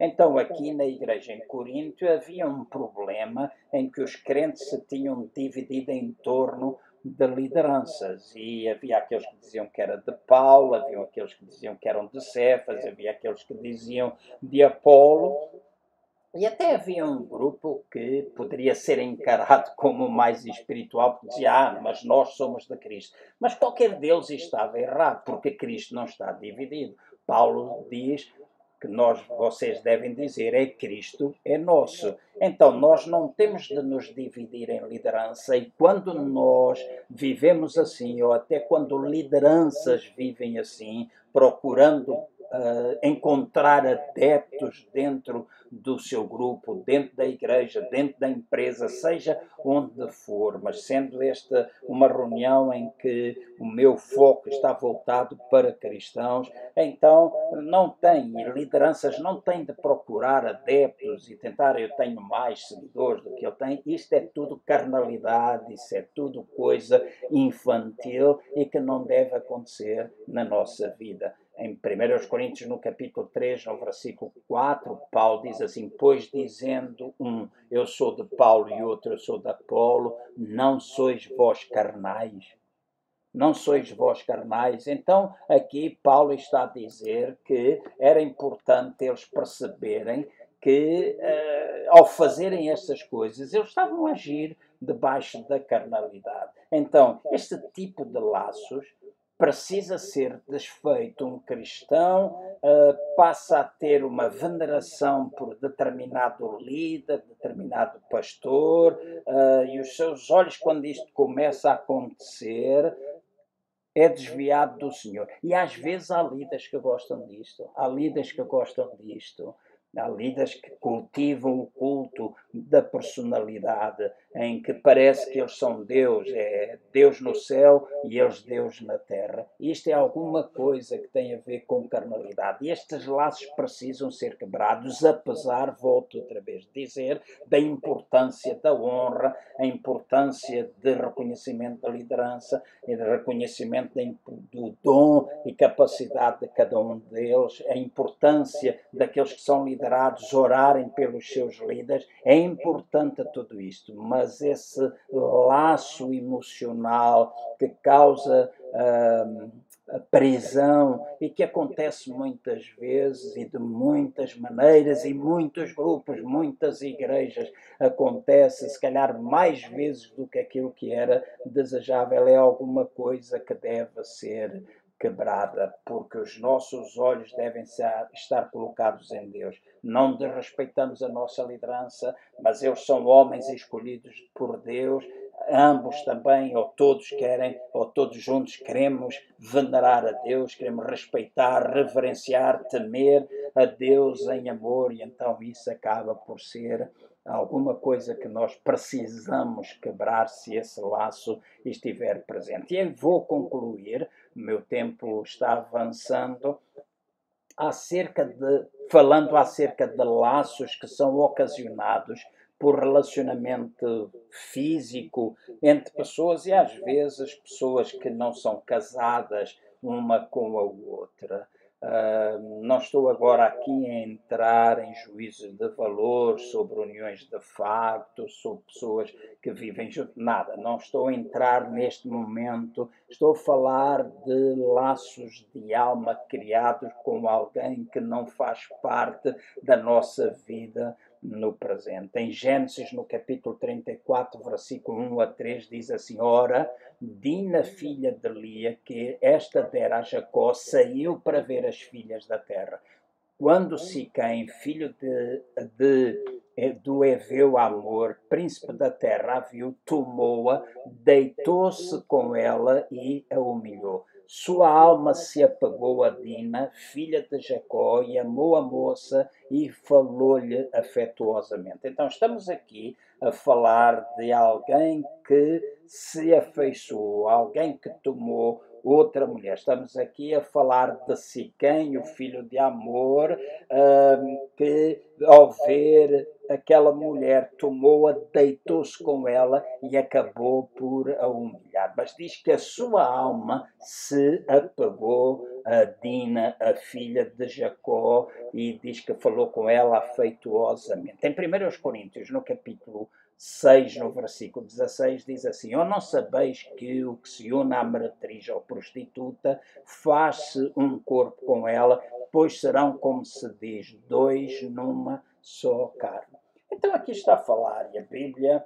Então, aqui na igreja em Corinto havia um problema em que os crentes se tinham dividido em torno de lideranças e havia aqueles que diziam que era de Paulo, havia aqueles que diziam que eram de Cefas, havia aqueles que diziam de Apolo e até havia um grupo que poderia ser encarado como mais espiritual, porque dizia, ah, mas nós somos de Cristo. Mas qualquer deles estava errado, porque Cristo não está dividido. Paulo diz que nós, vocês devem dizer, é Cristo, é nosso. Então, nós não temos de nos dividir em liderança, e quando nós vivemos assim, ou até quando lideranças vivem assim, procurando uh, encontrar adeptos dentro do seu grupo, dentro da igreja, dentro da empresa, seja onde for, mas sendo esta uma reunião em que o meu foco está voltado para cristãos, então não tem, lideranças não têm de procurar adeptos e tentar eu tenho mais seguidores do que eu tenho, isto é tudo carnalidade, isso é tudo coisa infantil e que não deve acontecer na nossa vida em 1 Coríntios, no capítulo 3, no versículo 4, Paulo diz assim: Pois dizendo um, eu sou de Paulo e outro, eu sou de Apolo, não sois vós carnais. Não sois vós carnais. Então, aqui Paulo está a dizer que era importante eles perceberem que, uh, ao fazerem estas coisas, eles estavam a agir debaixo da carnalidade. Então, este tipo de laços precisa ser desfeito. Um cristão uh, passa a ter uma veneração por determinado líder, determinado pastor, uh, e os seus olhos, quando isto começa a acontecer, é desviado do Senhor. E às vezes há líderes que gostam disto, há líderes que gostam disto. Há líderes que cultivam o culto da personalidade, em que parece que eles são Deus, é Deus no céu e eles Deus na terra. Isto é alguma coisa que tem a ver com carnalidade. E estes laços precisam ser quebrados, apesar, volto outra vez dizer, da importância da honra, a importância de reconhecimento da liderança e de reconhecimento do dom e capacidade de cada um deles, a importância daqueles que são liderança liderados orarem pelos seus líderes. É importante tudo isto, mas esse laço emocional que causa uh, prisão e que acontece muitas vezes e de muitas maneiras e muitos grupos, muitas igrejas acontece, se calhar mais vezes do que aquilo que era desejável, é alguma coisa que deve ser quebrada, porque os nossos olhos devem estar colocados em Deus. Não desrespeitamos a nossa liderança, mas eles são homens escolhidos por Deus ambos também, ou todos querem, ou todos juntos queremos venerar a Deus, queremos respeitar, reverenciar, temer a Deus em amor, e então isso acaba por ser alguma coisa que nós precisamos quebrar se esse laço estiver presente. E eu vou concluir, meu tempo está avançando, acerca de, falando acerca de laços que são ocasionados por relacionamento físico entre pessoas e às vezes pessoas que não são casadas uma com a outra. Não estou agora aqui a entrar em juízos de valor sobre uniões de facto, sobre pessoas que vivem junto, nada. Não estou a entrar neste momento. Estou a falar de laços de alma criados com alguém que não faz parte da nossa vida no presente. Em Gênesis, no capítulo 34, versículo 1 a 3, diz assim: Ora, Dina, filha de Lia, que esta dera a Jacó, saiu para ver as filhas da terra. Quando Siquém, filho de, de, eh, do Eveu Amor, príncipe da terra, a viu, tomou-a, deitou-se com ela e a humilhou. Sua alma se apegou a Dina, filha de Jacó, e amou a moça e falou-lhe afetuosamente. Então, estamos aqui a falar de alguém que se afeiçoou, alguém que tomou outra mulher. Estamos aqui a falar de Siquém, o filho de Amor, que ao ver aquela mulher tomou-a, deitou-se com ela e acabou por a humilhar. Mas diz que a sua alma se apagou a Dina, a filha de Jacó, e diz que falou com ela afetuosamente. Em 1 Coríntios, no capítulo 6, no versículo 16, diz assim: Ou não sabeis que o que se une à meretriz ou prostituta faz-se um corpo com ela, pois serão, como se diz, dois numa só carne. Então aqui está a falar, e a Bíblia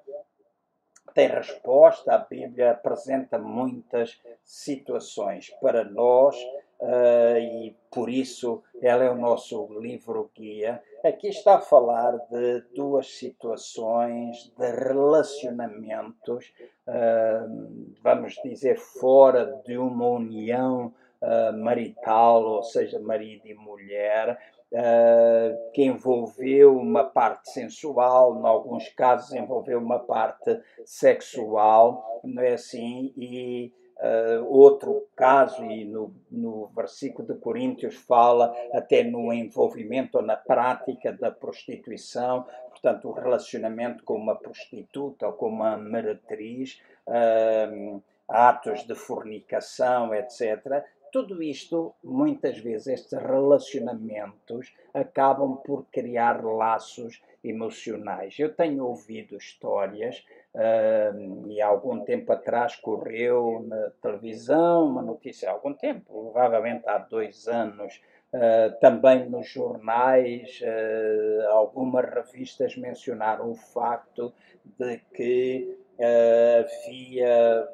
tem resposta, a Bíblia apresenta muitas situações para nós uh, e por isso ela é o nosso livro guia. Aqui está a falar de duas situações de relacionamentos, uh, vamos dizer, fora de uma união uh, marital, ou seja, marido e mulher. Uh, que envolveu uma parte sensual, em alguns casos envolveu uma parte sexual, não é assim? E Uh, outro caso, e no, no versículo de Coríntios fala até no envolvimento ou na prática da prostituição, portanto, o relacionamento com uma prostituta ou com uma meretriz, uh, atos de fornicação, etc. Tudo isto, muitas vezes, estes relacionamentos acabam por criar laços emocionais. Eu tenho ouvido histórias Uh, e há algum tempo atrás correu na televisão uma notícia, há algum tempo, provavelmente há dois anos, uh, também nos jornais, uh, algumas revistas mencionaram o facto de que havia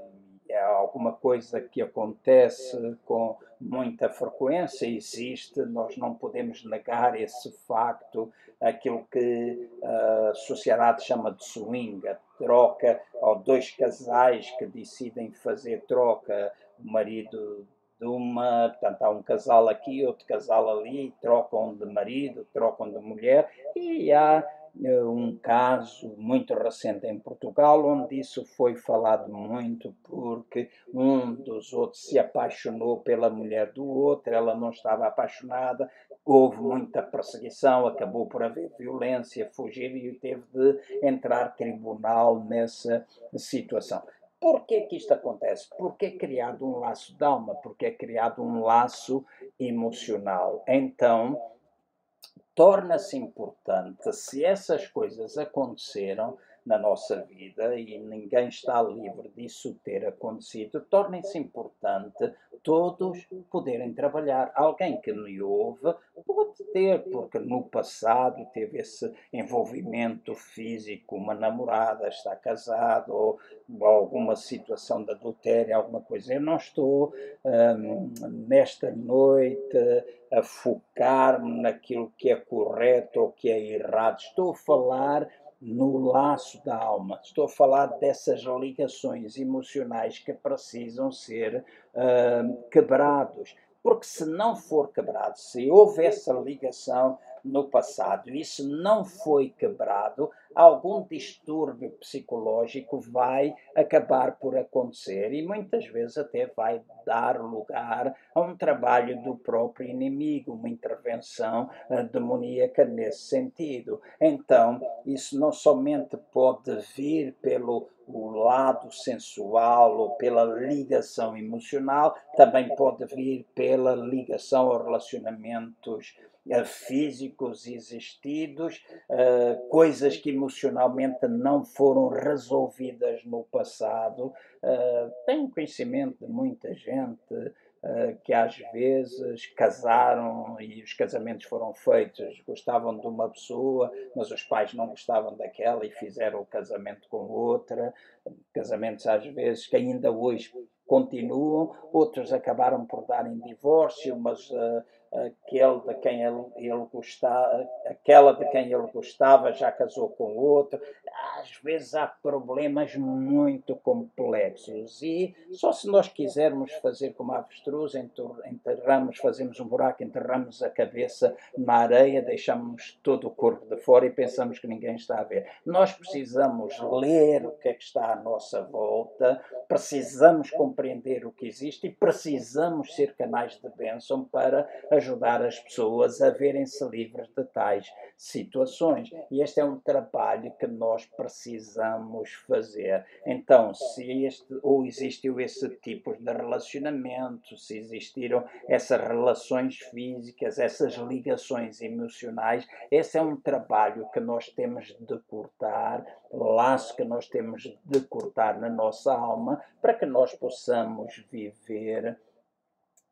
alguma coisa que acontece com muita frequência, existe, nós não podemos negar esse facto, aquilo que a sociedade chama de swing, troca, ou dois casais que decidem fazer troca, o marido de uma, portanto, há um casal aqui, outro casal ali, trocam de marido, trocam de mulher, e há um caso muito recente em Portugal, onde isso foi falado muito, porque um dos outros se apaixonou pela mulher do outro, ela não estava apaixonada, houve muita perseguição, acabou por haver violência, fugir e teve de entrar tribunal nessa situação. Por que, que isto acontece? Porque é criado um laço de alma, porque é criado um laço emocional. Então, torna-se importante se essas coisas aconteceram na nossa vida e ninguém está livre disso ter acontecido, torna-se importante todos poderem trabalhar. Alguém que me ouve pode ter, porque no passado teve esse envolvimento físico, uma namorada, está casado, ou, ou alguma situação de adultério, alguma coisa. Eu não estou hum, nesta noite a focar-me naquilo que é correto ou que é errado. Estou a falar no laço da alma. Estou a falar dessas ligações emocionais que precisam ser uh, quebrados. Porque se não for quebrado, se houver essa ligação no passado isso não foi quebrado, algum distúrbio psicológico vai acabar por acontecer e muitas vezes até vai dar lugar a um trabalho do próprio inimigo, uma intervenção uh, demoníaca nesse sentido. Então, isso não somente pode vir pelo o lado sensual ou pela ligação emocional, também pode vir pela ligação a relacionamentos físicos existidos, uh, coisas que emocionalmente não foram resolvidas no passado. Uh, tenho conhecimento de muita gente uh, que às vezes casaram e os casamentos foram feitos, gostavam de uma pessoa, mas os pais não gostavam daquela e fizeram o casamento com outra. Casamentos às vezes que ainda hoje continuam, outros acabaram por dar em divórcio, mas uh, aquele de quem ele, ele gostava, aquela de quem ele gostava já casou com outro. Às vezes há problemas muito complexos e só se nós quisermos fazer como a avestruz, enterramos, fazemos um buraco, enterramos a cabeça na areia, deixamos todo o corpo de fora e pensamos que ninguém está a ver. Nós precisamos ler o que é que está à nossa volta, precisamos compreender o que existe e precisamos ser canais de bênção para ajudar as pessoas a verem-se livres de tais situações. E este é um trabalho que nós precisamos fazer. Então, se este, ou existiu esse tipo de relacionamento, se existiram essas relações físicas, essas ligações emocionais, esse é um trabalho que nós temos de cortar, laço que nós temos de cortar na nossa alma, para que nós possamos viver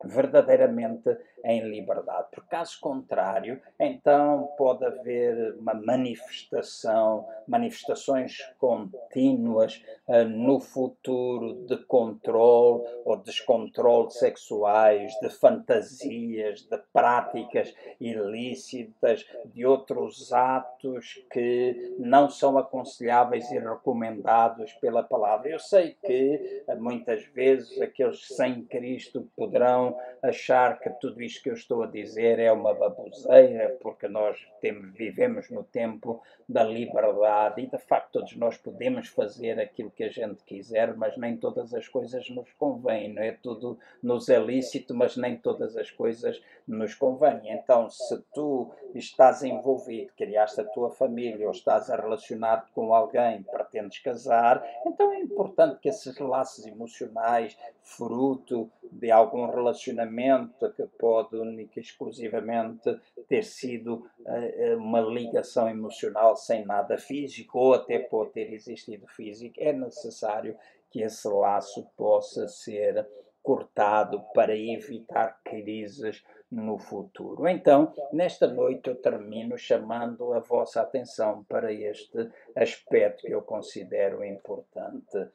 verdadeiramente em liberdade. Por caso contrário, então pode haver uma manifestação, manifestações contínuas uh, no futuro de controle ou descontrole sexuais, de fantasias, de práticas ilícitas, de outros atos que não são aconselháveis e recomendados pela palavra. Eu sei que uh, muitas vezes aqueles sem Cristo poderão achar que tudo isto que eu estou a dizer é uma baboseira, porque nós temos, vivemos no tempo da liberdade e de facto todos nós podemos fazer aquilo que a gente quiser, mas nem todas as coisas nos convêm, não é? Tudo nos é lícito, mas nem todas as coisas nos convêm. Então, se tu estás envolvido, criaste a tua família ou estás a relacionar com alguém, pretendes casar, então é importante que esses laços emocionais, fruto de algum relacionamento que pode única e exclusivamente ter sido uh, uma ligação emocional sem nada físico, ou até pode ter existido físico, é necessário que esse laço possa ser cortado para evitar crises no futuro. Então, nesta noite eu termino chamando a vossa atenção para este aspecto que eu considero importante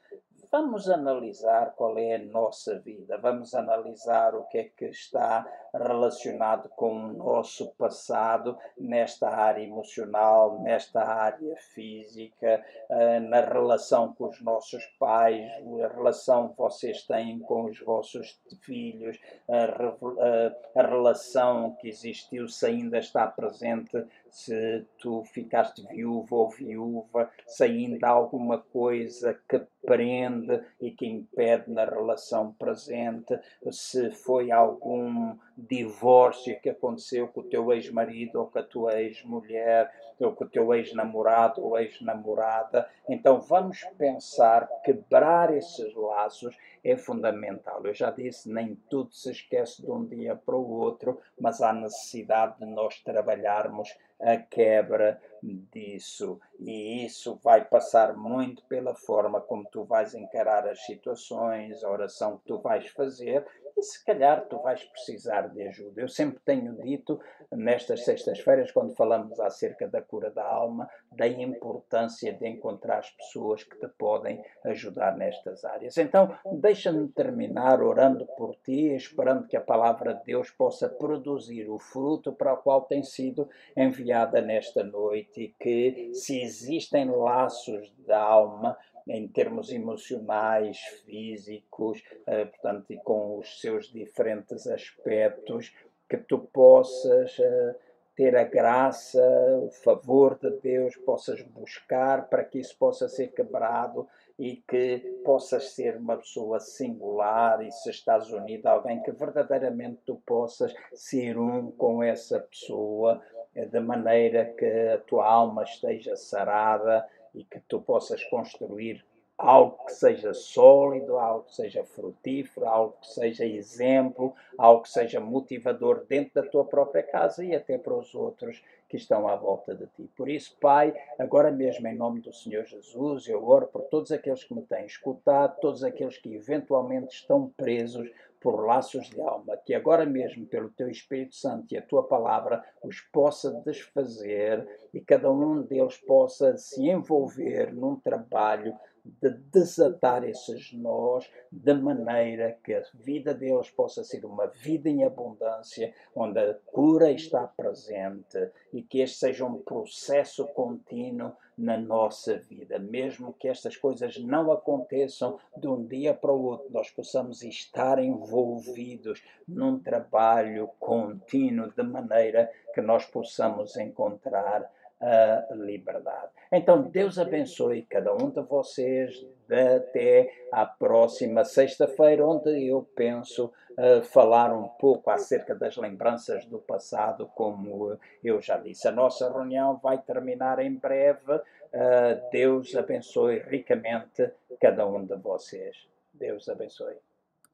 vamos analisar qual é a nossa vida, vamos analisar o que é que está relacionado com o nosso passado nesta área emocional, nesta área física, eh, na relação com os nossos pais, a relação que vocês têm com os vossos filhos, a, relação que existiu se ainda está presente se tu ficaste viúvo ou viúva, se ainda há alguma coisa que prende e que impede na relação presente, se foi algum divórcio que aconteceu com o teu ex-marido ou com a tua ex-mulher, ou com o teu ex-namorado ou ex-namorada. Então vamos pensar, quebrar esses laços é fundamental. Eu já disse, nem tudo se esquece de um dia para o outro, mas há necessidade de nós trabalharmos a quebra disso. E isso vai passar muito pela forma como tu vais encarar as situações, a oração que tu vais fazer e se calhar tu vais precisar de ajuda. Eu sempre tenho dito, nestas sextas-feiras, quando falamos acerca da cura da alma, da importância de encontrar as pessoas que te podem ajudar nestas áreas. Então, deixa-me terminar orando por ti, esperando que a palavra de Deus possa produzir o fruto para o qual tem sido enviada nesta noite e que, se existem laços da alma, em termos emocionais, físicos, eh, portanto, e com os seus diferentes aspectos, que tu possas eh, ter a graça, o favor de Deus, possas buscar para que isso possa ser quebrado e que possas ser uma pessoa singular e se estás unido a alguém que verdadeiramente tu possas ser um com essa pessoa, eh, de maneira que a tua alma esteja sarada e que tu possas construir algo que seja sólido, algo que seja frutífero, algo que seja exemplo, algo que seja motivador dentro da tua própria casa e até para os outros que estão à volta de ti. Por isso, Pai, agora mesmo em nome do Senhor Jesus, eu oro por todos aqueles que me têm escutado, todos aqueles que eventualmente estão presos por laços de alma, que agora mesmo, pelo teu Espírito Santo e a tua palavra, os possa desfazer e cada um deles possa se envolver num trabalho de desatar esses nós de maneira que a vida deles possa ser uma vida em abundância, onde a cura está presente e que este seja um processo contínuo na nossa vida, mesmo que estas coisas não aconteçam de um dia para o outro, nós possamos estar envolvidos num trabalho contínuo de maneira que nós possamos encontrar a liberdade. Então, Deus abençoe cada um de vocês até à próxima sexta-feira, onde eu penso uh, falar um pouco acerca das lembranças do passado, como eu já disse. A nossa reunião vai terminar em breve. Uh, Deus abençoe ricamente cada um de vocês. Deus abençoe.